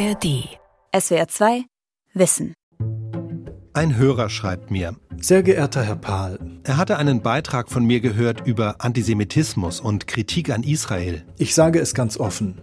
ARD. SWR 2 Wissen. Ein Hörer schreibt mir. Sehr geehrter Herr Pahl. Er hatte einen Beitrag von mir gehört über Antisemitismus und Kritik an Israel. Ich sage es ganz offen.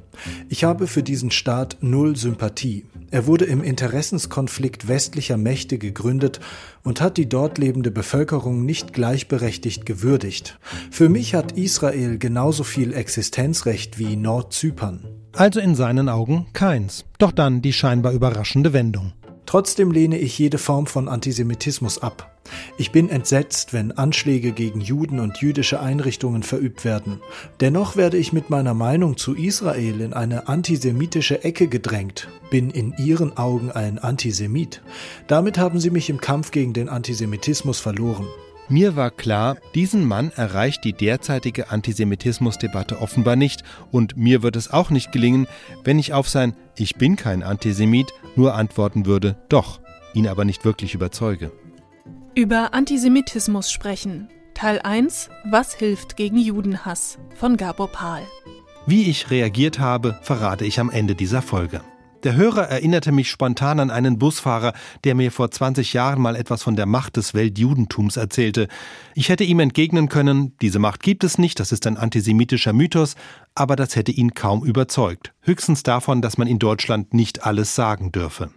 Ich habe für diesen Staat null Sympathie. Er wurde im Interessenskonflikt westlicher Mächte gegründet und hat die dort lebende Bevölkerung nicht gleichberechtigt gewürdigt. Für mich hat Israel genauso viel Existenzrecht wie Nordzypern. Also in seinen Augen keins. Doch dann die scheinbar überraschende Wendung. Trotzdem lehne ich jede Form von Antisemitismus ab. Ich bin entsetzt, wenn Anschläge gegen Juden und jüdische Einrichtungen verübt werden. Dennoch werde ich mit meiner Meinung zu Israel in eine antisemitische Ecke gedrängt, bin in Ihren Augen ein Antisemit. Damit haben Sie mich im Kampf gegen den Antisemitismus verloren. Mir war klar, diesen Mann erreicht die derzeitige Antisemitismusdebatte offenbar nicht und mir wird es auch nicht gelingen, wenn ich auf sein Ich bin kein Antisemit nur antworten würde, doch, ihn aber nicht wirklich überzeuge. Über Antisemitismus sprechen. Teil 1 Was hilft gegen Judenhass von Gabor Pahl. Wie ich reagiert habe, verrate ich am Ende dieser Folge. Der Hörer erinnerte mich spontan an einen Busfahrer, der mir vor 20 Jahren mal etwas von der Macht des Weltjudentums erzählte. Ich hätte ihm entgegnen können, diese Macht gibt es nicht, das ist ein antisemitischer Mythos, aber das hätte ihn kaum überzeugt. Höchstens davon, dass man in Deutschland nicht alles sagen dürfe.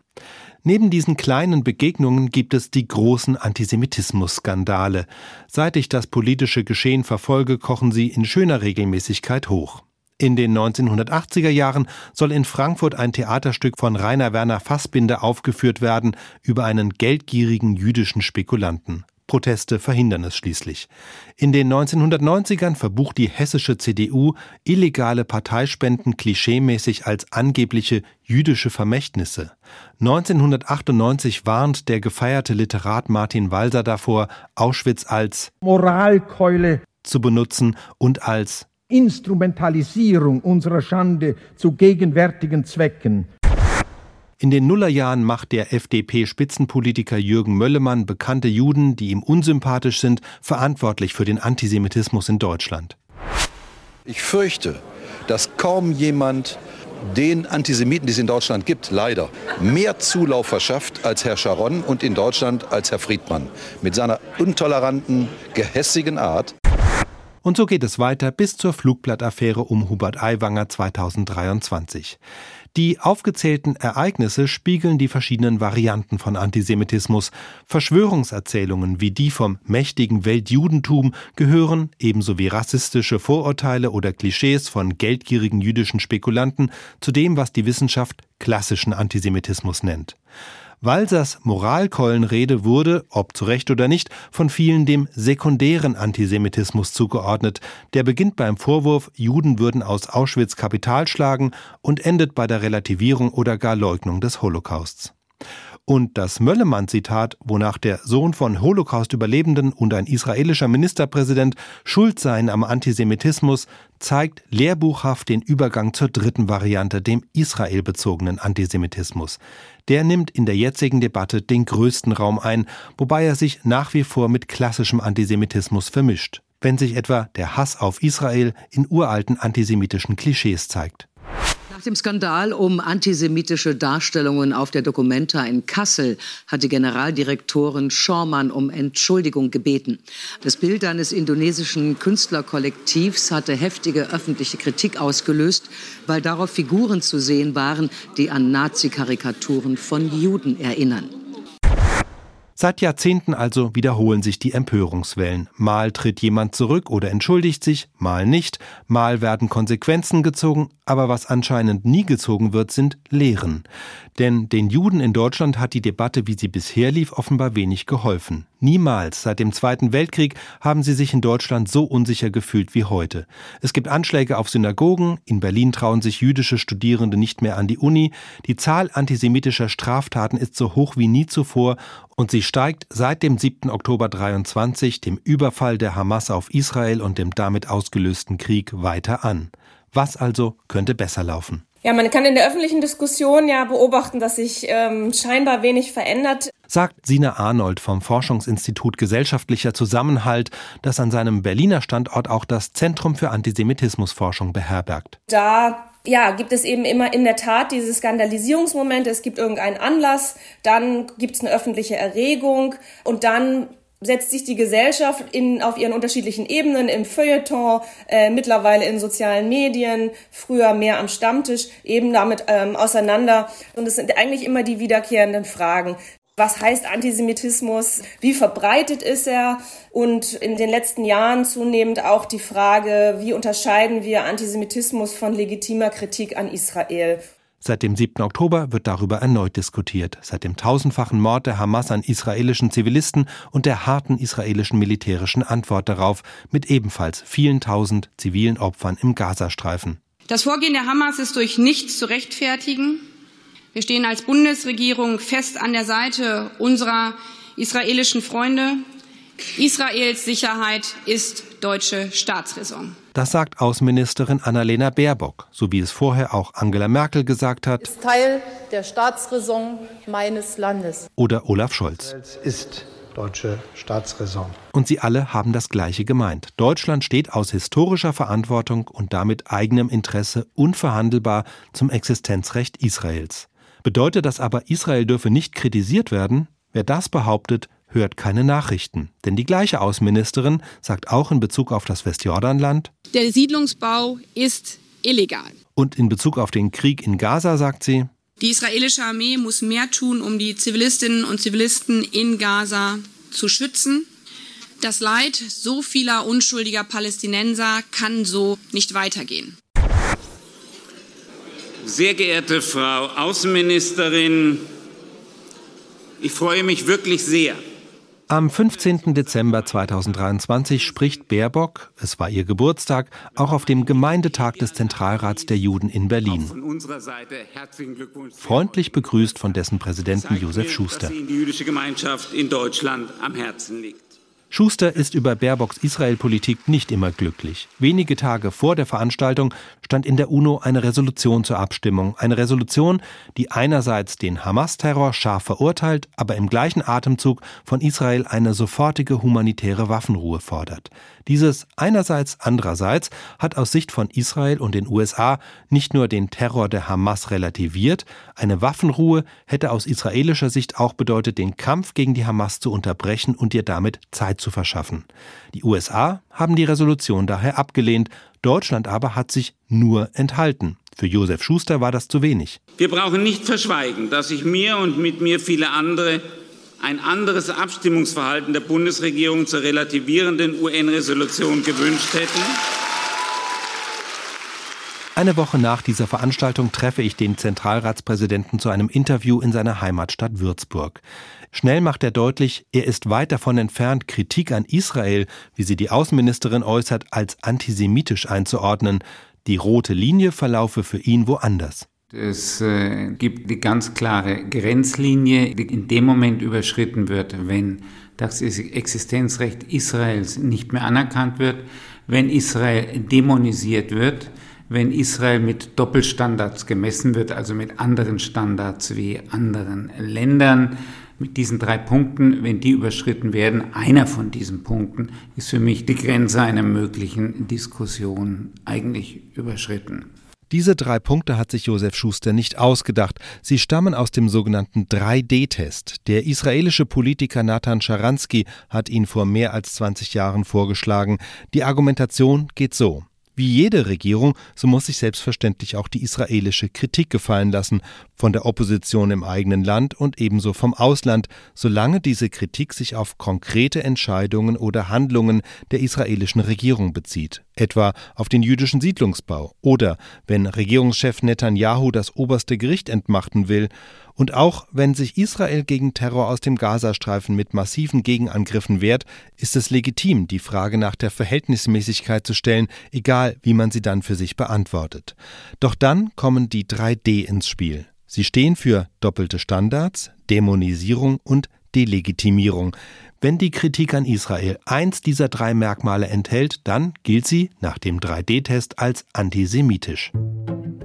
Neben diesen kleinen Begegnungen gibt es die großen Antisemitismus-Skandale. Seit ich das politische Geschehen verfolge, kochen sie in schöner Regelmäßigkeit hoch. In den 1980er Jahren soll in Frankfurt ein Theaterstück von Rainer Werner Fassbinder aufgeführt werden über einen geldgierigen jüdischen Spekulanten. Proteste verhindern es schließlich. In den 1990ern verbucht die hessische CDU illegale Parteispenden klischeemäßig als angebliche jüdische Vermächtnisse. 1998 warnt der gefeierte Literat Martin Walser davor, Auschwitz als Moralkeule zu benutzen und als Instrumentalisierung unserer Schande zu gegenwärtigen Zwecken. In den Nullerjahren macht der FDP-Spitzenpolitiker Jürgen Möllemann bekannte Juden, die ihm unsympathisch sind, verantwortlich für den Antisemitismus in Deutschland. Ich fürchte, dass kaum jemand den Antisemiten, die es in Deutschland gibt, leider mehr Zulauf verschafft als Herr Sharon und in Deutschland als Herr Friedmann. Mit seiner intoleranten, gehässigen Art. Und so geht es weiter bis zur Flugblattaffäre um Hubert Aiwanger 2023. Die aufgezählten Ereignisse spiegeln die verschiedenen Varianten von Antisemitismus. Verschwörungserzählungen wie die vom mächtigen Weltjudentum gehören, ebenso wie rassistische Vorurteile oder Klischees von geldgierigen jüdischen Spekulanten, zu dem, was die Wissenschaft klassischen Antisemitismus nennt. Walsers Moralkeulenrede wurde, ob zu Recht oder nicht, von vielen dem sekundären Antisemitismus zugeordnet. Der beginnt beim Vorwurf, Juden würden aus Auschwitz Kapital schlagen und endet bei der Relativierung oder gar Leugnung des Holocausts. Und das Möllemann-Zitat, wonach der Sohn von Holocaust-Überlebenden und ein israelischer Ministerpräsident schuld seien am Antisemitismus, zeigt lehrbuchhaft den Übergang zur dritten Variante, dem israelbezogenen Antisemitismus. Der nimmt in der jetzigen Debatte den größten Raum ein, wobei er sich nach wie vor mit klassischem Antisemitismus vermischt, wenn sich etwa der Hass auf Israel in uralten antisemitischen Klischees zeigt. Nach dem Skandal um antisemitische Darstellungen auf der Documenta in Kassel hat die Generaldirektorin Schormann um Entschuldigung gebeten. Das Bild eines indonesischen Künstlerkollektivs hatte heftige öffentliche Kritik ausgelöst, weil darauf Figuren zu sehen waren, die an Nazi-Karikaturen von Juden erinnern. Seit Jahrzehnten also wiederholen sich die Empörungswellen. Mal tritt jemand zurück oder entschuldigt sich, mal nicht, mal werden Konsequenzen gezogen, aber was anscheinend nie gezogen wird, sind Lehren. Denn den Juden in Deutschland hat die Debatte, wie sie bisher lief, offenbar wenig geholfen. Niemals seit dem Zweiten Weltkrieg haben sie sich in Deutschland so unsicher gefühlt wie heute. Es gibt Anschläge auf Synagogen, in Berlin trauen sich jüdische Studierende nicht mehr an die Uni, die Zahl antisemitischer Straftaten ist so hoch wie nie zuvor und sie steigt seit dem 7. Oktober 23, dem Überfall der Hamas auf Israel und dem damit ausgelösten Krieg weiter an. Was also könnte besser laufen? Ja, man kann in der öffentlichen Diskussion ja beobachten, dass sich ähm, scheinbar wenig verändert. Sagt Sina Arnold vom Forschungsinstitut Gesellschaftlicher Zusammenhalt, das an seinem Berliner Standort auch das Zentrum für Antisemitismusforschung beherbergt. Da ja, gibt es eben immer in der Tat diese Skandalisierungsmomente, es gibt irgendeinen Anlass, dann gibt es eine öffentliche Erregung und dann setzt sich die Gesellschaft in, auf ihren unterschiedlichen Ebenen, im Feuilleton, äh, mittlerweile in sozialen Medien, früher mehr am Stammtisch, eben damit ähm, auseinander. Und es sind eigentlich immer die wiederkehrenden Fragen. Was heißt Antisemitismus? Wie verbreitet ist er? Und in den letzten Jahren zunehmend auch die Frage, wie unterscheiden wir Antisemitismus von legitimer Kritik an Israel? Seit dem 7. Oktober wird darüber erneut diskutiert, seit dem tausendfachen Mord der Hamas an israelischen Zivilisten und der harten israelischen militärischen Antwort darauf, mit ebenfalls vielen tausend zivilen Opfern im Gazastreifen. Das Vorgehen der Hamas ist durch nichts zu rechtfertigen. Wir stehen als Bundesregierung fest an der Seite unserer israelischen Freunde. Israels Sicherheit ist deutsche Staatsräson. Das sagt Außenministerin Annalena Baerbock, so wie es vorher auch Angela Merkel gesagt hat. Ist Teil der Staatsräson meines Landes. Oder Olaf Scholz. Ist deutsche Staatsräson. Und sie alle haben das Gleiche gemeint. Deutschland steht aus historischer Verantwortung und damit eigenem Interesse unverhandelbar zum Existenzrecht Israels. Bedeutet das aber, Israel dürfe nicht kritisiert werden? Wer das behauptet, hört keine Nachrichten. Denn die gleiche Außenministerin sagt auch in Bezug auf das Westjordanland, der Siedlungsbau ist illegal. Und in Bezug auf den Krieg in Gaza sagt sie, die israelische Armee muss mehr tun, um die Zivilistinnen und Zivilisten in Gaza zu schützen. Das Leid so vieler unschuldiger Palästinenser kann so nicht weitergehen. Sehr geehrte Frau Außenministerin, ich freue mich wirklich sehr, am 15. Dezember 2023 spricht Baerbock, es war ihr Geburtstag, auch auf dem Gemeindetag des Zentralrats der Juden in Berlin. Freundlich begrüßt von dessen Präsidenten Josef Schuster. die jüdische Gemeinschaft in Deutschland am Herzen liegt. Schuster ist über Baerbocks Israel-Politik nicht immer glücklich. Wenige Tage vor der Veranstaltung stand in der UNO eine Resolution zur Abstimmung. Eine Resolution, die einerseits den Hamas-Terror scharf verurteilt, aber im gleichen Atemzug von Israel eine sofortige humanitäre Waffenruhe fordert. Dieses einerseits andererseits hat aus Sicht von Israel und den USA nicht nur den Terror der Hamas relativiert, eine Waffenruhe hätte aus israelischer Sicht auch bedeutet, den Kampf gegen die Hamas zu unterbrechen und ihr damit Zeit zu verschaffen. Die USA haben die Resolution daher abgelehnt, Deutschland aber hat sich nur enthalten. Für Josef Schuster war das zu wenig. Wir brauchen nicht verschweigen, dass sich mir und mit mir viele andere ein anderes Abstimmungsverhalten der Bundesregierung zur relativierenden UN-Resolution gewünscht hätten. Eine Woche nach dieser Veranstaltung treffe ich den Zentralratspräsidenten zu einem Interview in seiner Heimatstadt Würzburg. Schnell macht er deutlich, er ist weit davon entfernt, Kritik an Israel, wie sie die Außenministerin äußert, als antisemitisch einzuordnen. Die rote Linie verlaufe für ihn woanders. Es äh, gibt die ganz klare Grenzlinie, die in dem Moment überschritten wird, wenn das Existenzrecht Israels nicht mehr anerkannt wird, wenn Israel dämonisiert wird, wenn Israel mit Doppelstandards gemessen wird, also mit anderen Standards wie anderen Ländern. Mit diesen drei Punkten, wenn die überschritten werden, einer von diesen Punkten ist für mich die Grenze einer möglichen Diskussion eigentlich überschritten. Diese drei Punkte hat sich Josef Schuster nicht ausgedacht. Sie stammen aus dem sogenannten 3D-Test. Der israelische Politiker Nathan Scharansky hat ihn vor mehr als 20 Jahren vorgeschlagen. Die Argumentation geht so. Wie jede Regierung, so muss sich selbstverständlich auch die israelische Kritik gefallen lassen, von der Opposition im eigenen Land und ebenso vom Ausland, solange diese Kritik sich auf konkrete Entscheidungen oder Handlungen der israelischen Regierung bezieht, etwa auf den jüdischen Siedlungsbau oder wenn Regierungschef Netanyahu das oberste Gericht entmachten will und auch wenn sich Israel gegen Terror aus dem Gazastreifen mit massiven Gegenangriffen wehrt, ist es legitim, die Frage nach der Verhältnismäßigkeit zu stellen, egal wie man sie dann für sich beantwortet. Doch dann kommen die 3D ins Spiel. Sie stehen für doppelte Standards, Dämonisierung und Delegitimierung. Wenn die Kritik an Israel eins dieser drei Merkmale enthält, dann gilt sie nach dem 3D-Test als antisemitisch.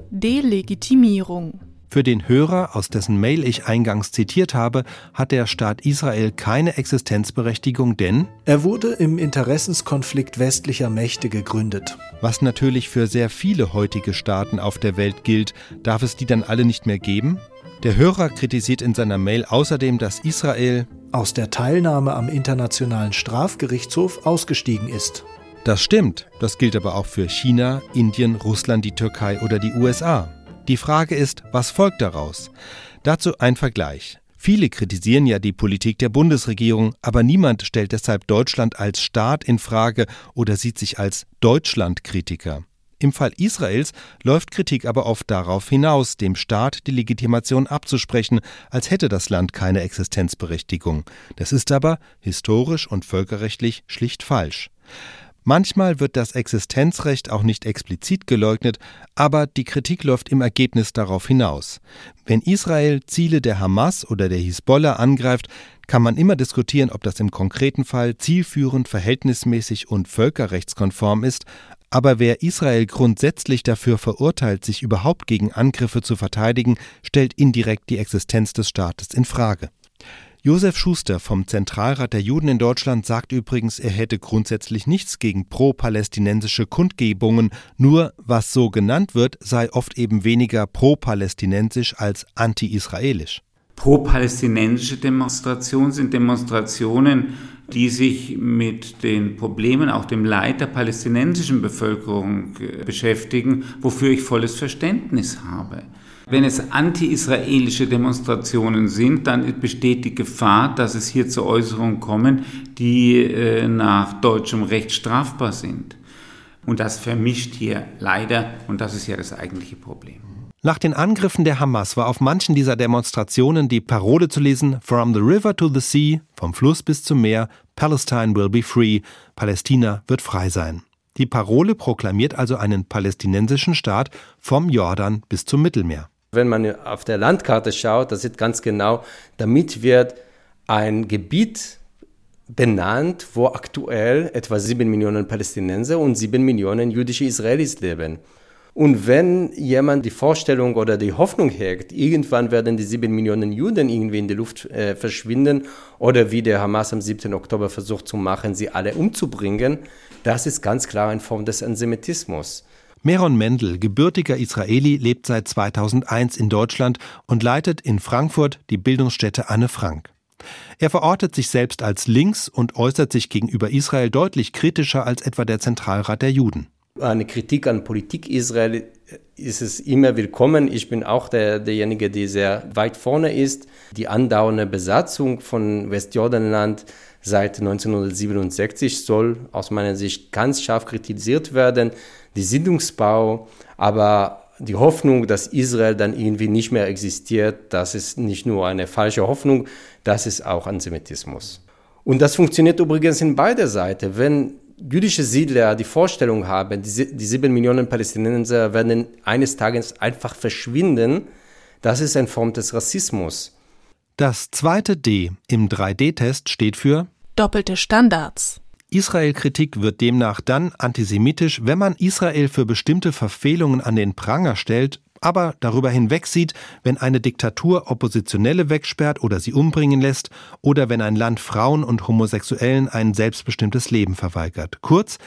Delegitimierung Für den Hörer, aus dessen Mail ich eingangs zitiert habe, hat der Staat Israel keine Existenzberechtigung, denn er wurde im Interessenskonflikt westlicher Mächte gegründet. Was natürlich für sehr viele heutige Staaten auf der Welt gilt, darf es die dann alle nicht mehr geben? Der Hörer kritisiert in seiner Mail außerdem, dass Israel aus der Teilnahme am Internationalen Strafgerichtshof ausgestiegen ist. Das stimmt, das gilt aber auch für China, Indien, Russland, die Türkei oder die USA. Die Frage ist, was folgt daraus? Dazu ein Vergleich. Viele kritisieren ja die Politik der Bundesregierung, aber niemand stellt deshalb Deutschland als Staat in Frage oder sieht sich als Deutschlandkritiker. Im Fall Israels läuft Kritik aber oft darauf hinaus, dem Staat die Legitimation abzusprechen, als hätte das Land keine Existenzberechtigung. Das ist aber historisch und völkerrechtlich schlicht falsch. Manchmal wird das Existenzrecht auch nicht explizit geleugnet, aber die Kritik läuft im Ergebnis darauf hinaus. Wenn Israel Ziele der Hamas oder der Hisbollah angreift, kann man immer diskutieren, ob das im konkreten Fall zielführend, verhältnismäßig und völkerrechtskonform ist, aber wer Israel grundsätzlich dafür verurteilt, sich überhaupt gegen Angriffe zu verteidigen, stellt indirekt die Existenz des Staates in Frage. Josef Schuster vom Zentralrat der Juden in Deutschland sagt übrigens, er hätte grundsätzlich nichts gegen pro-palästinensische Kundgebungen, nur was so genannt wird, sei oft eben weniger pro-palästinensisch als anti-israelisch. Pro-palästinensische Demonstrationen sind Demonstrationen, die sich mit den Problemen, auch dem Leid der palästinensischen Bevölkerung äh, beschäftigen, wofür ich volles Verständnis habe. Wenn es anti-israelische Demonstrationen sind, dann besteht die Gefahr, dass es hier zu Äußerungen kommen, die äh, nach deutschem Recht strafbar sind. Und das vermischt hier leider, und das ist ja das eigentliche Problem. Nach den Angriffen der Hamas war auf manchen dieser Demonstrationen die Parole zu lesen From the river to the sea, vom Fluss bis zum Meer, Palestine will be free, Palästina wird frei sein. Die Parole proklamiert also einen palästinensischen Staat vom Jordan bis zum Mittelmeer. Wenn man auf der Landkarte schaut, da sieht ganz genau, damit wird ein Gebiet benannt, wo aktuell etwa sieben Millionen Palästinenser und sieben Millionen jüdische Israelis leben. Und wenn jemand die Vorstellung oder die Hoffnung hegt, irgendwann werden die sieben Millionen Juden irgendwie in die Luft äh, verschwinden oder wie der Hamas am 7. Oktober versucht zu machen, sie alle umzubringen, das ist ganz klar eine Form des Antisemitismus. Meron Mendel, gebürtiger Israeli, lebt seit 2001 in Deutschland und leitet in Frankfurt die Bildungsstätte Anne Frank. Er verortet sich selbst als links und äußert sich gegenüber Israel deutlich kritischer als etwa der Zentralrat der Juden. Eine Kritik an Politik Israel ist es immer willkommen. Ich bin auch der, derjenige, der sehr weit vorne ist. Die andauernde Besatzung von Westjordanland seit 1967 soll aus meiner Sicht ganz scharf kritisiert werden die Siedlungsbau, aber die Hoffnung, dass Israel dann irgendwie nicht mehr existiert, das ist nicht nur eine falsche Hoffnung, das ist auch Antisemitismus. Und das funktioniert übrigens in beider Seiten. Wenn jüdische Siedler die Vorstellung haben, die, die sieben Millionen Palästinenser werden eines Tages einfach verschwinden, das ist eine Form des Rassismus. Das zweite D im 3D-Test steht für doppelte Standards. Israel-Kritik wird demnach dann antisemitisch, wenn man Israel für bestimmte Verfehlungen an den Pranger stellt, aber darüber hinwegsieht, wenn eine Diktatur Oppositionelle wegsperrt oder sie umbringen lässt oder wenn ein Land Frauen und Homosexuellen ein selbstbestimmtes Leben verweigert. Kurz,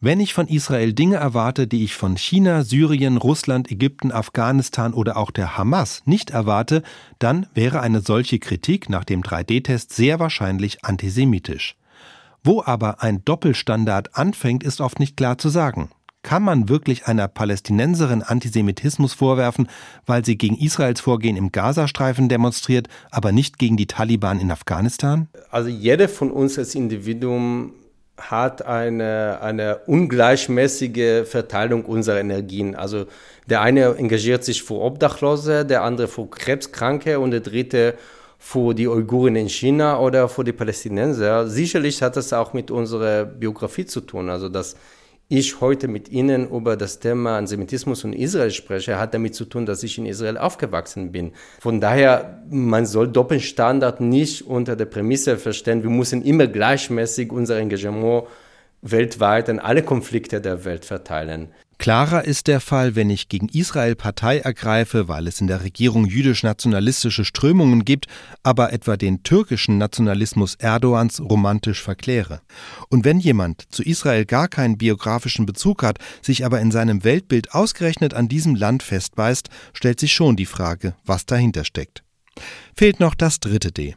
wenn ich von Israel Dinge erwarte, die ich von China, Syrien, Russland, Ägypten, Afghanistan oder auch der Hamas nicht erwarte, dann wäre eine solche Kritik nach dem 3D-Test sehr wahrscheinlich antisemitisch. Wo aber ein Doppelstandard anfängt, ist oft nicht klar zu sagen. Kann man wirklich einer Palästinenserin Antisemitismus vorwerfen, weil sie gegen Israels Vorgehen im Gazastreifen demonstriert, aber nicht gegen die Taliban in Afghanistan? Also jeder von uns als Individuum hat eine, eine ungleichmäßige Verteilung unserer Energien. Also der eine engagiert sich für Obdachlose, der andere für Krebskranke und der dritte für die Uiguren in China oder für die Palästinenser. Sicherlich hat das auch mit unserer Biografie zu tun. Also, dass ich heute mit Ihnen über das Thema Antisemitismus und Israel spreche, hat damit zu tun, dass ich in Israel aufgewachsen bin. Von daher, man soll Doppelstandard nicht unter der Prämisse verstehen, wir müssen immer gleichmäßig unser Engagement weltweit an alle Konflikte der Welt verteilen. Klarer ist der Fall, wenn ich gegen Israel Partei ergreife, weil es in der Regierung jüdisch-nationalistische Strömungen gibt, aber etwa den türkischen Nationalismus Erdogans romantisch verkläre. Und wenn jemand zu Israel gar keinen biografischen Bezug hat, sich aber in seinem Weltbild ausgerechnet an diesem Land festbeißt, stellt sich schon die Frage, was dahinter steckt. Fehlt noch das dritte D.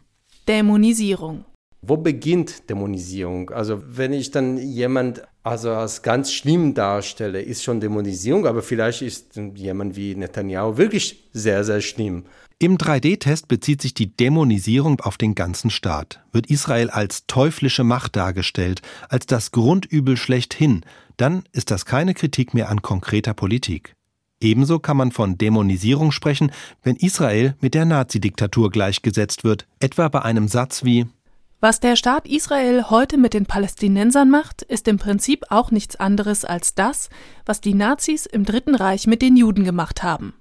Dämonisierung. Wo beginnt Dämonisierung? Also wenn ich dann jemand also als ganz schlimm darstelle, ist schon Dämonisierung, aber vielleicht ist jemand wie Netanyahu wirklich sehr, sehr schlimm. Im 3D-Test bezieht sich die Dämonisierung auf den ganzen Staat. Wird Israel als teuflische Macht dargestellt, als das Grundübel schlechthin, dann ist das keine Kritik mehr an konkreter Politik. Ebenso kann man von Dämonisierung sprechen, wenn Israel mit der Nazidiktatur gleichgesetzt wird, etwa bei einem Satz wie was der Staat Israel heute mit den Palästinensern macht, ist im Prinzip auch nichts anderes als das, was die Nazis im Dritten Reich mit den Juden gemacht haben.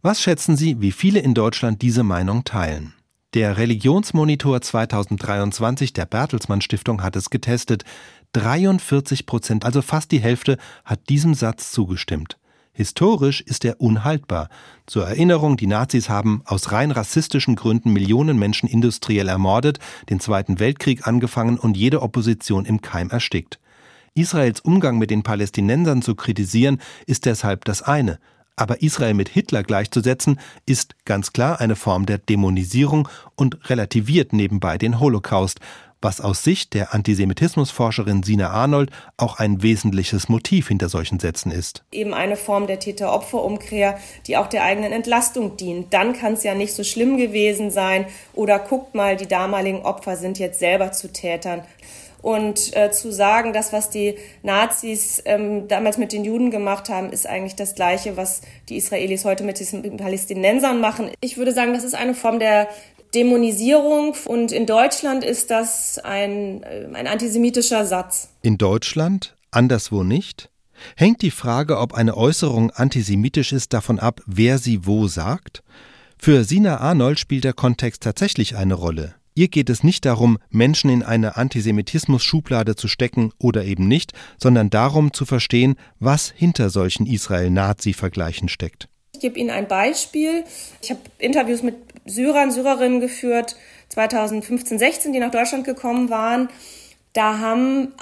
Was schätzen Sie, wie viele in Deutschland diese Meinung teilen? Der Religionsmonitor 2023 der Bertelsmann Stiftung hat es getestet. 43 Prozent, also fast die Hälfte, hat diesem Satz zugestimmt. Historisch ist er unhaltbar. Zur Erinnerung, die Nazis haben aus rein rassistischen Gründen Millionen Menschen industriell ermordet, den Zweiten Weltkrieg angefangen und jede Opposition im Keim erstickt. Israels Umgang mit den Palästinensern zu kritisieren, ist deshalb das eine. Aber Israel mit Hitler gleichzusetzen, ist ganz klar eine Form der Dämonisierung und relativiert nebenbei den Holocaust, was aus Sicht der Antisemitismusforscherin Sina Arnold auch ein wesentliches Motiv hinter solchen Sätzen ist. Eben eine Form der Täter-Opfer-Umkehr, die auch der eigenen Entlastung dient. Dann kann es ja nicht so schlimm gewesen sein oder guckt mal, die damaligen Opfer sind jetzt selber zu Tätern. Und äh, zu sagen, das, was die Nazis ähm, damals mit den Juden gemacht haben, ist eigentlich das Gleiche, was die Israelis heute mit den Palästinensern machen. Ich würde sagen, das ist eine Form der Dämonisierung und in Deutschland ist das ein, äh, ein antisemitischer Satz. In Deutschland? Anderswo nicht? Hängt die Frage, ob eine Äußerung antisemitisch ist, davon ab, wer sie wo sagt? Für Sina Arnold spielt der Kontext tatsächlich eine Rolle. Ihr geht es nicht darum, Menschen in eine Antisemitismus-Schublade zu stecken oder eben nicht, sondern darum zu verstehen, was hinter solchen Israel-Nazi-Vergleichen steckt. Ich gebe Ihnen ein Beispiel. Ich habe Interviews mit Syrern, Syrerinnen geführt, 2015, 16, die nach Deutschland gekommen waren. Da haben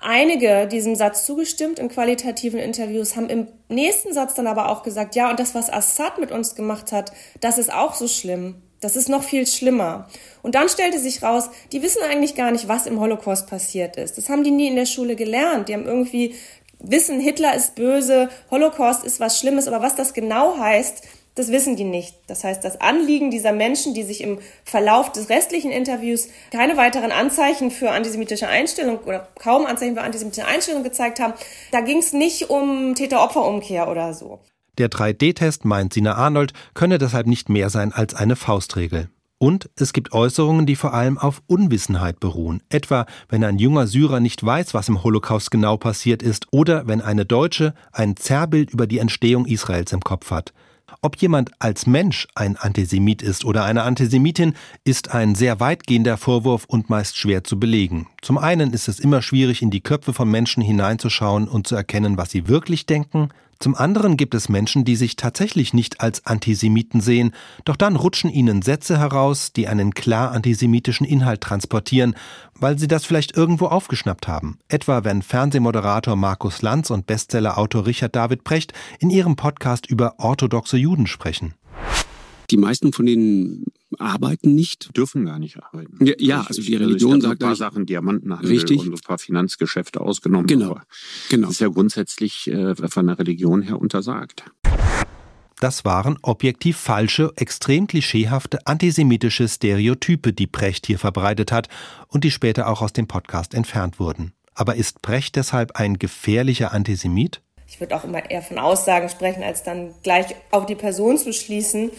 einige diesem Satz zugestimmt in qualitativen Interviews, haben im nächsten Satz dann aber auch gesagt, ja, und das, was Assad mit uns gemacht hat, das ist auch so schlimm. Das ist noch viel schlimmer. Und dann stellte sich raus, die wissen eigentlich gar nicht, was im Holocaust passiert ist. Das haben die nie in der Schule gelernt. Die haben irgendwie wissen, Hitler ist böse, Holocaust ist was Schlimmes, aber was das genau heißt, das wissen die nicht. Das heißt, das Anliegen dieser Menschen, die sich im Verlauf des restlichen Interviews keine weiteren Anzeichen für antisemitische Einstellung oder kaum Anzeichen für antisemitische Einstellung gezeigt haben, da ging es nicht um Täter-Opfer-Umkehr oder so. Der 3D-Test, meint Sina Arnold, könne deshalb nicht mehr sein als eine Faustregel. Und es gibt Äußerungen, die vor allem auf Unwissenheit beruhen, etwa wenn ein junger Syrer nicht weiß, was im Holocaust genau passiert ist, oder wenn eine Deutsche ein Zerrbild über die Entstehung Israels im Kopf hat. Ob jemand als Mensch ein Antisemit ist oder eine Antisemitin, ist ein sehr weitgehender Vorwurf und meist schwer zu belegen. Zum einen ist es immer schwierig, in die Köpfe von Menschen hineinzuschauen und zu erkennen, was sie wirklich denken. Zum anderen gibt es Menschen, die sich tatsächlich nicht als Antisemiten sehen, doch dann rutschen ihnen Sätze heraus, die einen klar antisemitischen Inhalt transportieren, weil sie das vielleicht irgendwo aufgeschnappt haben. Etwa wenn Fernsehmoderator Markus Lanz und Bestsellerautor Richard David Precht in ihrem Podcast über orthodoxe Juden sprechen. Die meisten von denen arbeiten nicht. Dürfen gar nicht arbeiten. Ja, ja also die Religion also sagt ein paar Sachen, Diamantenhandel richtig. und ein paar Finanzgeschäfte ausgenommen. Genau, aber genau. Das ist ja grundsätzlich äh, von der Religion her untersagt. Das waren objektiv falsche, extrem klischeehafte antisemitische Stereotype, die Precht hier verbreitet hat und die später auch aus dem Podcast entfernt wurden. Aber ist Precht deshalb ein gefährlicher Antisemit? Ich würde auch immer eher von Aussagen sprechen, als dann gleich auf die Person zu schließen.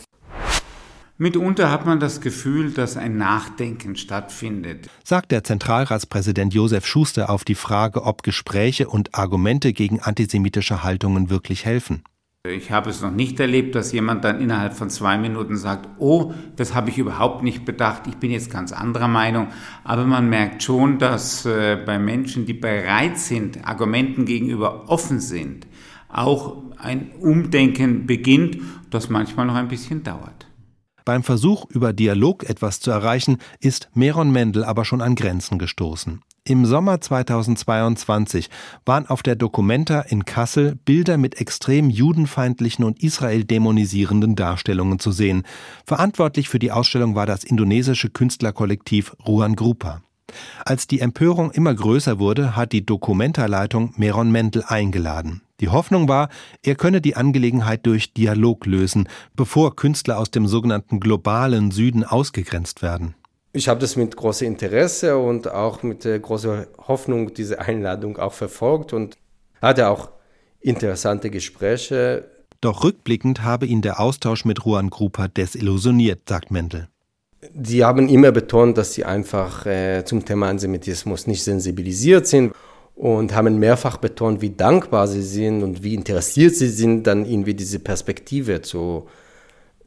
Mitunter hat man das Gefühl, dass ein Nachdenken stattfindet. Sagt der Zentralratspräsident Josef Schuster auf die Frage, ob Gespräche und Argumente gegen antisemitische Haltungen wirklich helfen. Ich habe es noch nicht erlebt, dass jemand dann innerhalb von zwei Minuten sagt, oh, das habe ich überhaupt nicht bedacht, ich bin jetzt ganz anderer Meinung. Aber man merkt schon, dass äh, bei Menschen, die bereit sind, Argumenten gegenüber offen sind, auch ein Umdenken beginnt, das manchmal noch ein bisschen dauert. Beim Versuch, über Dialog etwas zu erreichen, ist Meron Mendel aber schon an Grenzen gestoßen. Im Sommer 2022 waren auf der Documenta in Kassel Bilder mit extrem judenfeindlichen und Israel dämonisierenden Darstellungen zu sehen. Verantwortlich für die Ausstellung war das indonesische Künstlerkollektiv Ruan Grupa. Als die Empörung immer größer wurde, hat die Documenta-Leitung Meron Mendel eingeladen. Die Hoffnung war, er könne die Angelegenheit durch Dialog lösen, bevor Künstler aus dem sogenannten globalen Süden ausgegrenzt werden. Ich habe das mit großem Interesse und auch mit äh, großer Hoffnung diese Einladung auch verfolgt und hatte auch interessante Gespräche. Doch rückblickend habe ihn der Austausch mit Juan Grupa desillusioniert, sagt Mendel. Die haben immer betont, dass sie einfach äh, zum Thema Antisemitismus nicht sensibilisiert sind und haben mehrfach betont, wie dankbar sie sind und wie interessiert sie sind, dann irgendwie diese Perspektive zu,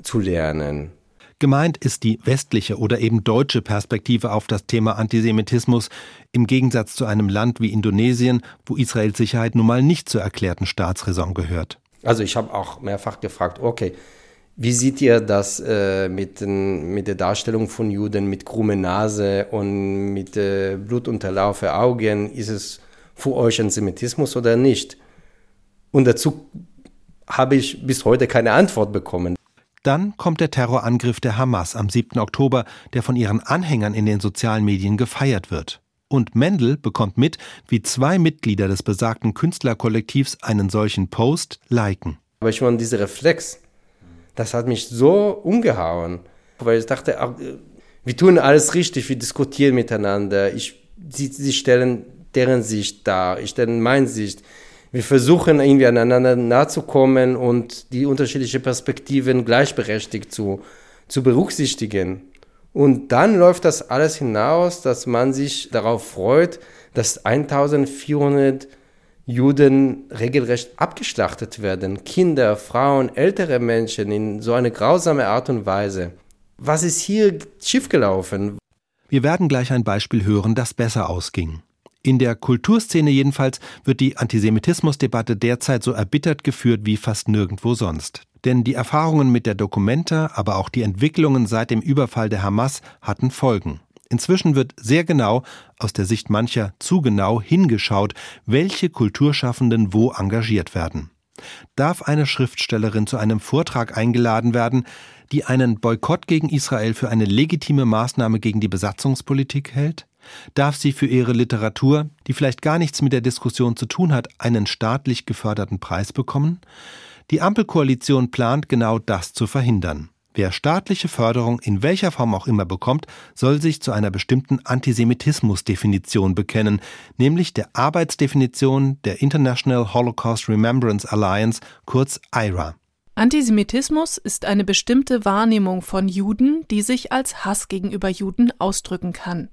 zu lernen. Gemeint ist die westliche oder eben deutsche Perspektive auf das Thema Antisemitismus im Gegensatz zu einem Land wie Indonesien, wo Israels Sicherheit nun mal nicht zur erklärten Staatsräson gehört. Also ich habe auch mehrfach gefragt, okay, wie seht ihr das äh, mit, den, mit der Darstellung von Juden mit krumme Nase und mit äh, blutunterlaufe Augen? Ist es für euch Antisemitismus oder nicht? Und dazu habe ich bis heute keine Antwort bekommen. Dann kommt der Terrorangriff der Hamas am 7. Oktober, der von ihren Anhängern in den sozialen Medien gefeiert wird. Und Mendel bekommt mit, wie zwei Mitglieder des besagten Künstlerkollektivs einen solchen Post liken. Aber ich meine, dieser Reflex, das hat mich so umgehauen, weil ich dachte, wir tun alles richtig, wir diskutieren miteinander. Ich, sie, sie stellen deren Sicht dar, ich stelle meine Sicht wir versuchen irgendwie aneinander nahe zu kommen und die unterschiedlichen Perspektiven gleichberechtigt zu, zu berücksichtigen. Und dann läuft das alles hinaus, dass man sich darauf freut, dass 1400 Juden regelrecht abgeschlachtet werden. Kinder, Frauen, ältere Menschen in so eine grausame Art und Weise. Was ist hier schiefgelaufen? Wir werden gleich ein Beispiel hören, das besser ausging. In der Kulturszene jedenfalls wird die Antisemitismusdebatte derzeit so erbittert geführt wie fast nirgendwo sonst. Denn die Erfahrungen mit der Documenta, aber auch die Entwicklungen seit dem Überfall der Hamas hatten Folgen. Inzwischen wird sehr genau, aus der Sicht mancher zu genau, hingeschaut, welche Kulturschaffenden wo engagiert werden. Darf eine Schriftstellerin zu einem Vortrag eingeladen werden, die einen Boykott gegen Israel für eine legitime Maßnahme gegen die Besatzungspolitik hält? Darf sie für ihre Literatur, die vielleicht gar nichts mit der Diskussion zu tun hat, einen staatlich geförderten Preis bekommen? Die Ampelkoalition plant genau das zu verhindern. Wer staatliche Förderung in welcher Form auch immer bekommt, soll sich zu einer bestimmten Antisemitismusdefinition bekennen, nämlich der Arbeitsdefinition der International Holocaust Remembrance Alliance, kurz IRA. Antisemitismus ist eine bestimmte Wahrnehmung von Juden, die sich als Hass gegenüber Juden ausdrücken kann.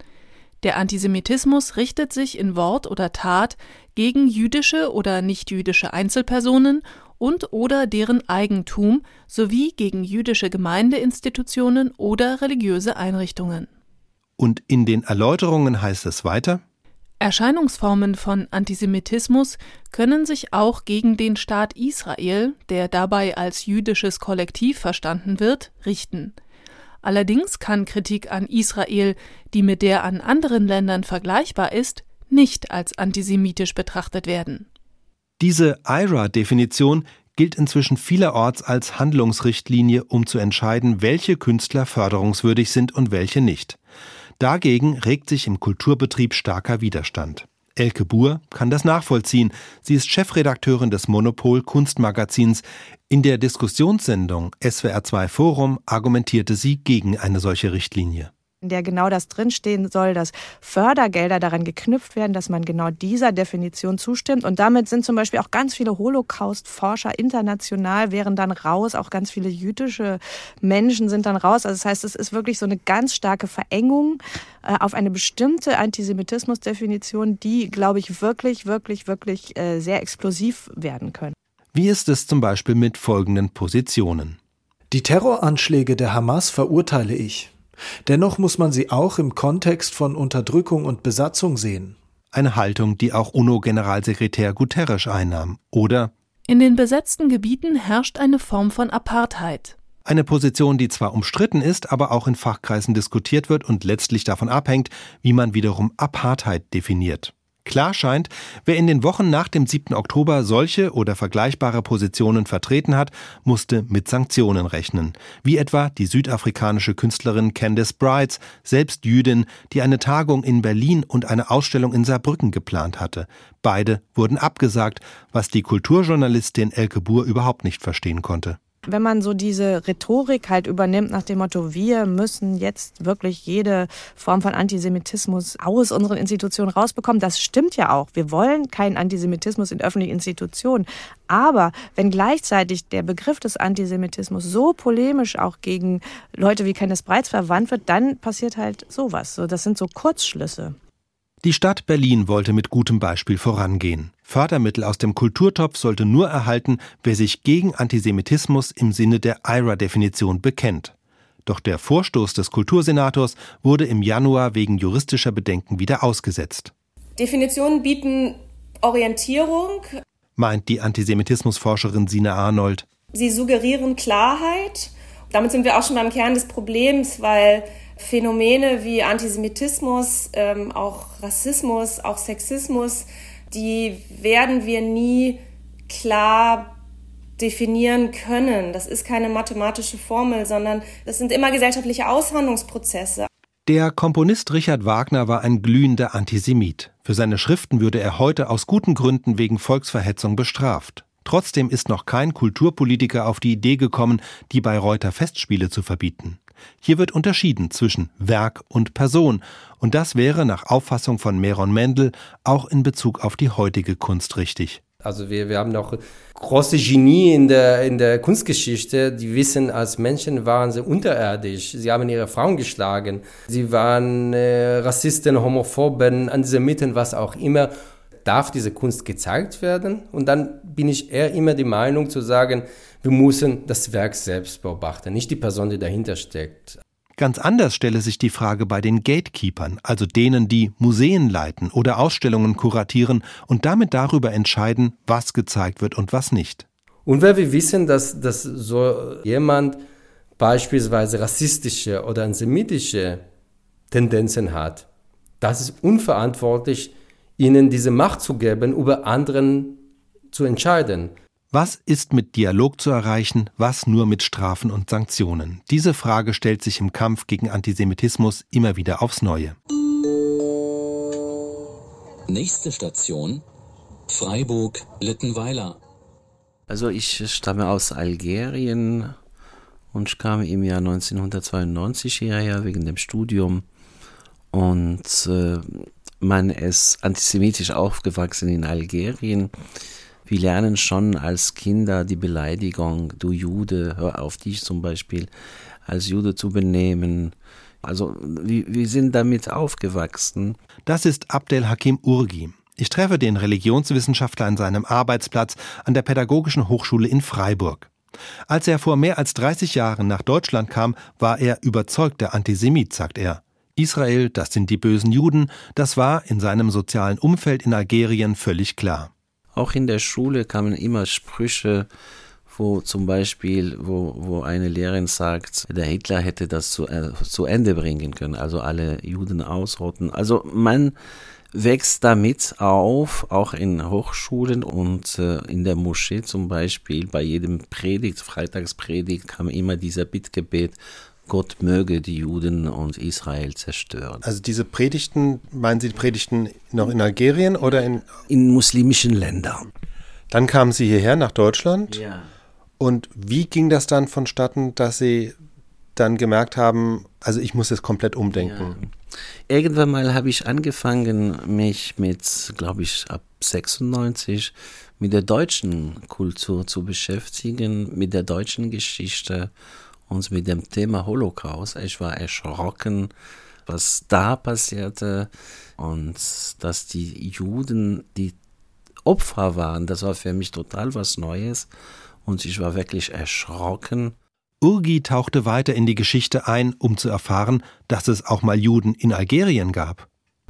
Der Antisemitismus richtet sich in Wort oder Tat gegen jüdische oder nichtjüdische Einzelpersonen und oder deren Eigentum sowie gegen jüdische Gemeindeinstitutionen oder religiöse Einrichtungen. Und in den Erläuterungen heißt es weiter Erscheinungsformen von Antisemitismus können sich auch gegen den Staat Israel, der dabei als jüdisches Kollektiv verstanden wird, richten. Allerdings kann Kritik an Israel, die mit der an anderen Ländern vergleichbar ist, nicht als antisemitisch betrachtet werden. Diese IRA-Definition gilt inzwischen vielerorts als Handlungsrichtlinie, um zu entscheiden, welche Künstler förderungswürdig sind und welche nicht. Dagegen regt sich im Kulturbetrieb starker Widerstand. Elke Buhr kann das nachvollziehen. Sie ist Chefredakteurin des Monopol Kunstmagazins. In der Diskussionssendung SWR2 Forum argumentierte sie gegen eine solche Richtlinie in der genau das drinstehen soll, dass Fördergelder daran geknüpft werden, dass man genau dieser Definition zustimmt. Und damit sind zum Beispiel auch ganz viele Holocaust-Forscher international wären dann raus, auch ganz viele jüdische Menschen sind dann raus. Also das heißt, es ist wirklich so eine ganz starke Verengung äh, auf eine bestimmte Antisemitismus-Definition, die, glaube ich, wirklich, wirklich, wirklich äh, sehr explosiv werden können. Wie ist es zum Beispiel mit folgenden Positionen? Die Terroranschläge der Hamas verurteile ich. Dennoch muss man sie auch im Kontext von Unterdrückung und Besatzung sehen. Eine Haltung, die auch UNO-Generalsekretär Guterres einnahm. Oder In den besetzten Gebieten herrscht eine Form von Apartheid. Eine Position, die zwar umstritten ist, aber auch in Fachkreisen diskutiert wird und letztlich davon abhängt, wie man wiederum Apartheid definiert. Klar scheint, wer in den Wochen nach dem 7. Oktober solche oder vergleichbare Positionen vertreten hat, musste mit Sanktionen rechnen. Wie etwa die südafrikanische Künstlerin Candice Brides, selbst Jüdin, die eine Tagung in Berlin und eine Ausstellung in Saarbrücken geplant hatte. Beide wurden abgesagt, was die Kulturjournalistin Elke Buhr überhaupt nicht verstehen konnte wenn man so diese Rhetorik halt übernimmt nach dem Motto, wir müssen jetzt wirklich jede Form von Antisemitismus aus unseren Institutionen rausbekommen, das stimmt ja auch. Wir wollen keinen Antisemitismus in öffentlichen Institutionen. Aber wenn gleichzeitig der Begriff des Antisemitismus so polemisch auch gegen Leute wie Kenneth Breitz verwandt wird, dann passiert halt sowas. So, das sind so Kurzschlüsse. Die Stadt Berlin wollte mit gutem Beispiel vorangehen. Fördermittel aus dem Kulturtopf sollte nur erhalten, wer sich gegen Antisemitismus im Sinne der IRA-Definition bekennt. Doch der Vorstoß des Kultursenators wurde im Januar wegen juristischer Bedenken wieder ausgesetzt. Definitionen bieten Orientierung, meint die Antisemitismusforscherin Sina Arnold. Sie suggerieren Klarheit. Damit sind wir auch schon beim Kern des Problems, weil Phänomene wie Antisemitismus, ähm, auch Rassismus, auch Sexismus, die werden wir nie klar definieren können. Das ist keine mathematische Formel, sondern das sind immer gesellschaftliche Aushandlungsprozesse. Der Komponist Richard Wagner war ein glühender Antisemit. Für seine Schriften würde er heute aus guten Gründen wegen Volksverhetzung bestraft. Trotzdem ist noch kein Kulturpolitiker auf die Idee gekommen, die Bayreuther Festspiele zu verbieten. Hier wird unterschieden zwischen Werk und Person, und das wäre nach Auffassung von Meron Mendel auch in Bezug auf die heutige Kunst richtig. Also wir, wir haben noch große Genie in der, in der Kunstgeschichte, die wissen, als Menschen waren sie unterirdisch. Sie haben ihre Frauen geschlagen. Sie waren äh, Rassisten, Homophoben, Antisemiten, was auch immer. Darf diese Kunst gezeigt werden? Und dann bin ich eher immer die Meinung zu sagen, wir müssen das Werk selbst beobachten, nicht die Person, die dahinter steckt. Ganz anders stelle sich die Frage bei den Gatekeepers, also denen, die Museen leiten oder Ausstellungen kuratieren und damit darüber entscheiden, was gezeigt wird und was nicht. Und wenn wir wissen, dass, dass so jemand beispielsweise rassistische oder antisemitische Tendenzen hat, das ist unverantwortlich, ihnen diese Macht zu geben, über anderen zu entscheiden. Was ist mit Dialog zu erreichen, was nur mit Strafen und Sanktionen? Diese Frage stellt sich im Kampf gegen Antisemitismus immer wieder aufs Neue. Nächste Station Freiburg-Littenweiler. Also ich stamme aus Algerien und ich kam im Jahr 1992 hierher wegen dem Studium und äh, man ist antisemitisch aufgewachsen in Algerien wir lernen schon als Kinder die Beleidigung, du Jude, hör auf dich zum Beispiel als Jude zu benehmen. Also wir, wir sind damit aufgewachsen. Das ist Abdel Hakim Urgi. Ich treffe den Religionswissenschaftler an seinem Arbeitsplatz an der Pädagogischen Hochschule in Freiburg. Als er vor mehr als 30 Jahren nach Deutschland kam, war er überzeugter Antisemit, sagt er. Israel, das sind die bösen Juden, das war in seinem sozialen Umfeld in Algerien völlig klar. Auch in der Schule kamen immer Sprüche, wo zum Beispiel, wo, wo eine Lehrerin sagt, der Hitler hätte das zu, äh, zu Ende bringen können, also alle Juden ausrotten. Also man wächst damit auf, auch in Hochschulen und äh, in der Moschee zum Beispiel, bei jedem Predigt, Freitagspredigt kam immer dieser Bittgebet, Gott möge die Juden und Israel zerstören. Also diese Predigten, meinen Sie die Predigten noch in Algerien oder in? In muslimischen Ländern. Dann kamen Sie hierher nach Deutschland. Ja. Und wie ging das dann vonstatten, dass Sie dann gemerkt haben, also ich muss jetzt komplett umdenken? Ja. Irgendwann mal habe ich angefangen, mich mit, glaube ich, ab 96 mit der deutschen Kultur zu beschäftigen, mit der deutschen Geschichte uns mit dem Thema Holocaust. Ich war erschrocken, was da passierte und dass die Juden, die Opfer waren, das war für mich total was Neues und ich war wirklich erschrocken. Urgi tauchte weiter in die Geschichte ein, um zu erfahren, dass es auch mal Juden in Algerien gab.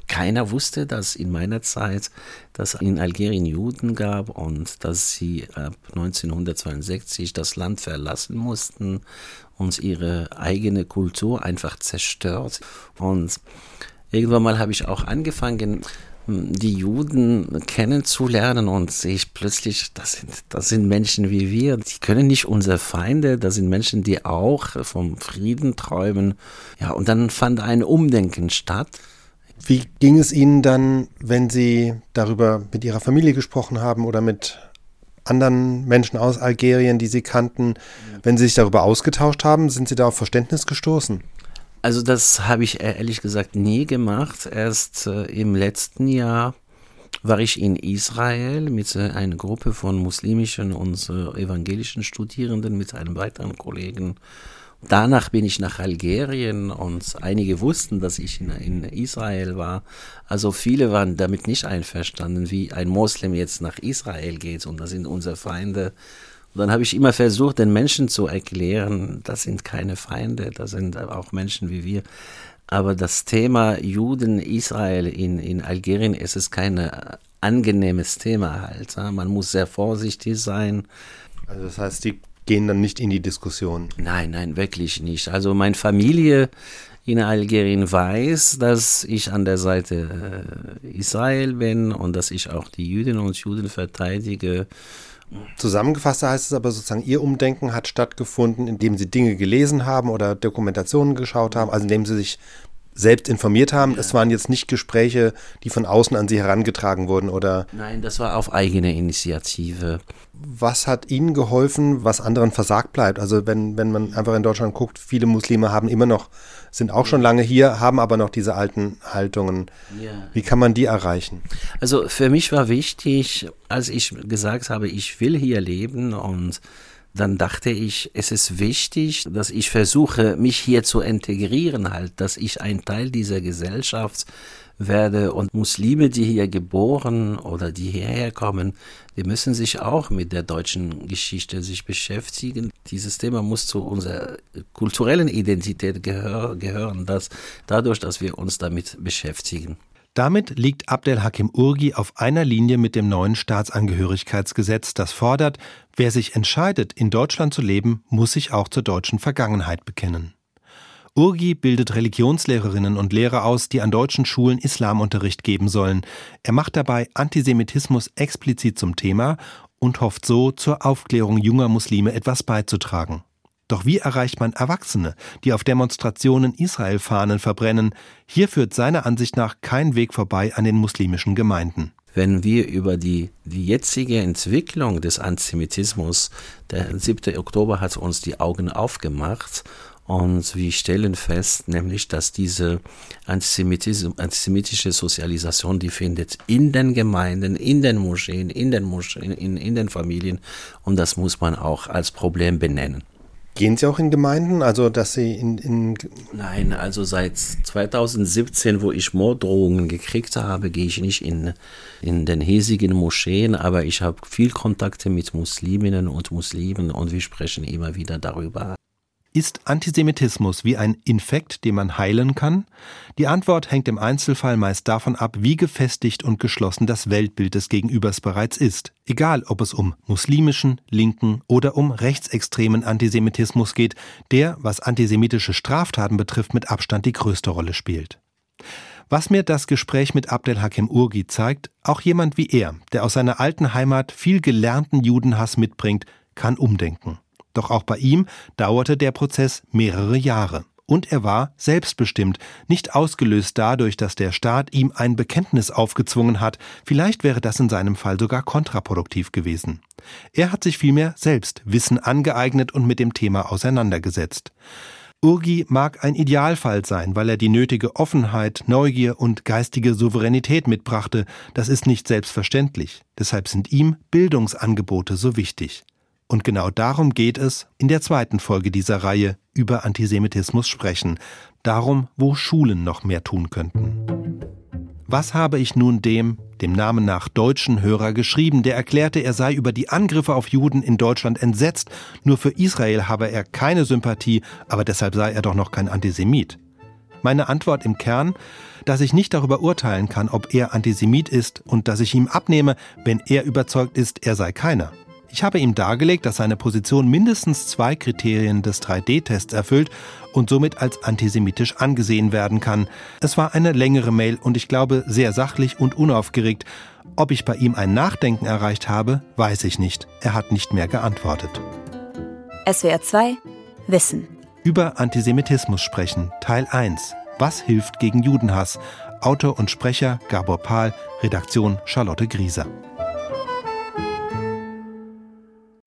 Keiner wusste, dass in meiner Zeit, dass in Algerien Juden gab und dass sie ab 1962 das Land verlassen mussten und ihre eigene Kultur einfach zerstört. Und irgendwann mal habe ich auch angefangen, die Juden kennenzulernen und sehe ich plötzlich, das sind, das sind Menschen wie wir, die können nicht unsere Feinde, das sind Menschen, die auch vom Frieden träumen. Ja, und dann fand ein Umdenken statt. Wie ging es Ihnen dann, wenn Sie darüber mit Ihrer Familie gesprochen haben oder mit anderen Menschen aus Algerien, die Sie kannten, wenn Sie sich darüber ausgetauscht haben, sind Sie da auf Verständnis gestoßen? Also das habe ich ehrlich gesagt nie gemacht. Erst äh, im letzten Jahr war ich in Israel mit äh, einer Gruppe von muslimischen und äh, evangelischen Studierenden, mit einem weiteren Kollegen. Danach bin ich nach Algerien und einige wussten, dass ich in, in, Israel war. Also viele waren damit nicht einverstanden, wie ein Moslem jetzt nach Israel geht und das sind unsere Feinde. Und dann habe ich immer versucht, den Menschen zu erklären, das sind keine Feinde, das sind auch Menschen wie wir. Aber das Thema Juden, Israel in, in Algerien, es ist kein angenehmes Thema halt. Man muss sehr vorsichtig sein. Also das heißt, die gehen dann nicht in die Diskussion? Nein, nein, wirklich nicht. Also meine Familie in Algerien weiß, dass ich an der Seite äh, Israel bin und dass ich auch die Jüdinnen und Juden verteidige. Zusammengefasst heißt es aber sozusagen, Ihr Umdenken hat stattgefunden, indem Sie Dinge gelesen haben oder Dokumentationen geschaut haben, also indem Sie sich selbst informiert haben. Ja. Es waren jetzt nicht Gespräche, die von außen an Sie herangetragen wurden, oder? Nein, das war auf eigene Initiative. Was hat Ihnen geholfen, was anderen versagt bleibt? Also wenn, wenn man einfach in Deutschland guckt, viele Muslime haben immer noch, sind auch schon lange hier, haben aber noch diese alten Haltungen. Ja. Wie kann man die erreichen? Also für mich war wichtig, als ich gesagt habe, ich will hier leben und dann dachte ich, es ist wichtig, dass ich versuche, mich hier zu integrieren halt, dass ich ein Teil dieser Gesellschaft werde und Muslime, die hier geboren oder die hierher kommen, die müssen sich auch mit der deutschen Geschichte sich beschäftigen. Dieses Thema muss zu unserer kulturellen Identität gehör, gehören, dass dadurch, dass wir uns damit beschäftigen. Damit liegt Abdel Hakim Urgi auf einer Linie mit dem neuen Staatsangehörigkeitsgesetz, das fordert, wer sich entscheidet, in Deutschland zu leben, muss sich auch zur deutschen Vergangenheit bekennen. Urgi bildet Religionslehrerinnen und Lehrer aus, die an deutschen Schulen Islamunterricht geben sollen. Er macht dabei Antisemitismus explizit zum Thema und hofft so, zur Aufklärung junger Muslime etwas beizutragen. Doch wie erreicht man Erwachsene, die auf Demonstrationen Israel-Fahnen verbrennen? Hier führt seiner Ansicht nach kein Weg vorbei an den muslimischen Gemeinden. Wenn wir über die, die jetzige Entwicklung des Antisemitismus, der 7. Oktober hat uns die Augen aufgemacht und wir stellen fest, nämlich, dass diese antisemitische Sozialisation, die findet in den Gemeinden, in den Moscheen, in den Moscheen, in, in den Familien und das muss man auch als Problem benennen. Gehen Sie auch in Gemeinden, also dass Sie in, in Nein, also seit 2017, wo ich Morddrohungen gekriegt habe, gehe ich nicht in, in den hiesigen Moscheen, aber ich habe viel Kontakte mit Musliminnen und Muslimen und wir sprechen immer wieder darüber. Ist Antisemitismus wie ein Infekt, den man heilen kann? Die Antwort hängt im Einzelfall meist davon ab, wie gefestigt und geschlossen das Weltbild des Gegenübers bereits ist, egal ob es um muslimischen, linken oder um rechtsextremen Antisemitismus geht, der, was antisemitische Straftaten betrifft, mit Abstand die größte Rolle spielt. Was mir das Gespräch mit Abdel Hakim Urgi zeigt, auch jemand wie er, der aus seiner alten Heimat viel gelernten Judenhass mitbringt, kann umdenken. Doch auch bei ihm dauerte der Prozess mehrere Jahre. Und er war selbstbestimmt, nicht ausgelöst dadurch, dass der Staat ihm ein Bekenntnis aufgezwungen hat, vielleicht wäre das in seinem Fall sogar kontraproduktiv gewesen. Er hat sich vielmehr selbst Wissen angeeignet und mit dem Thema auseinandergesetzt. Urgi mag ein Idealfall sein, weil er die nötige Offenheit, Neugier und geistige Souveränität mitbrachte. Das ist nicht selbstverständlich. Deshalb sind ihm Bildungsangebote so wichtig. Und genau darum geht es in der zweiten Folge dieser Reihe über Antisemitismus sprechen, darum, wo Schulen noch mehr tun könnten. Was habe ich nun dem, dem Namen nach deutschen Hörer geschrieben, der erklärte, er sei über die Angriffe auf Juden in Deutschland entsetzt, nur für Israel habe er keine Sympathie, aber deshalb sei er doch noch kein Antisemit. Meine Antwort im Kern, dass ich nicht darüber urteilen kann, ob er Antisemit ist und dass ich ihm abnehme, wenn er überzeugt ist, er sei keiner. Ich habe ihm dargelegt, dass seine Position mindestens zwei Kriterien des 3D-Tests erfüllt und somit als antisemitisch angesehen werden kann. Es war eine längere Mail und ich glaube sehr sachlich und unaufgeregt. Ob ich bei ihm ein Nachdenken erreicht habe, weiß ich nicht. Er hat nicht mehr geantwortet. SWR 2 Wissen. Über Antisemitismus sprechen, Teil 1. Was hilft gegen Judenhass? Autor und Sprecher Gabor Pahl, Redaktion Charlotte Grieser.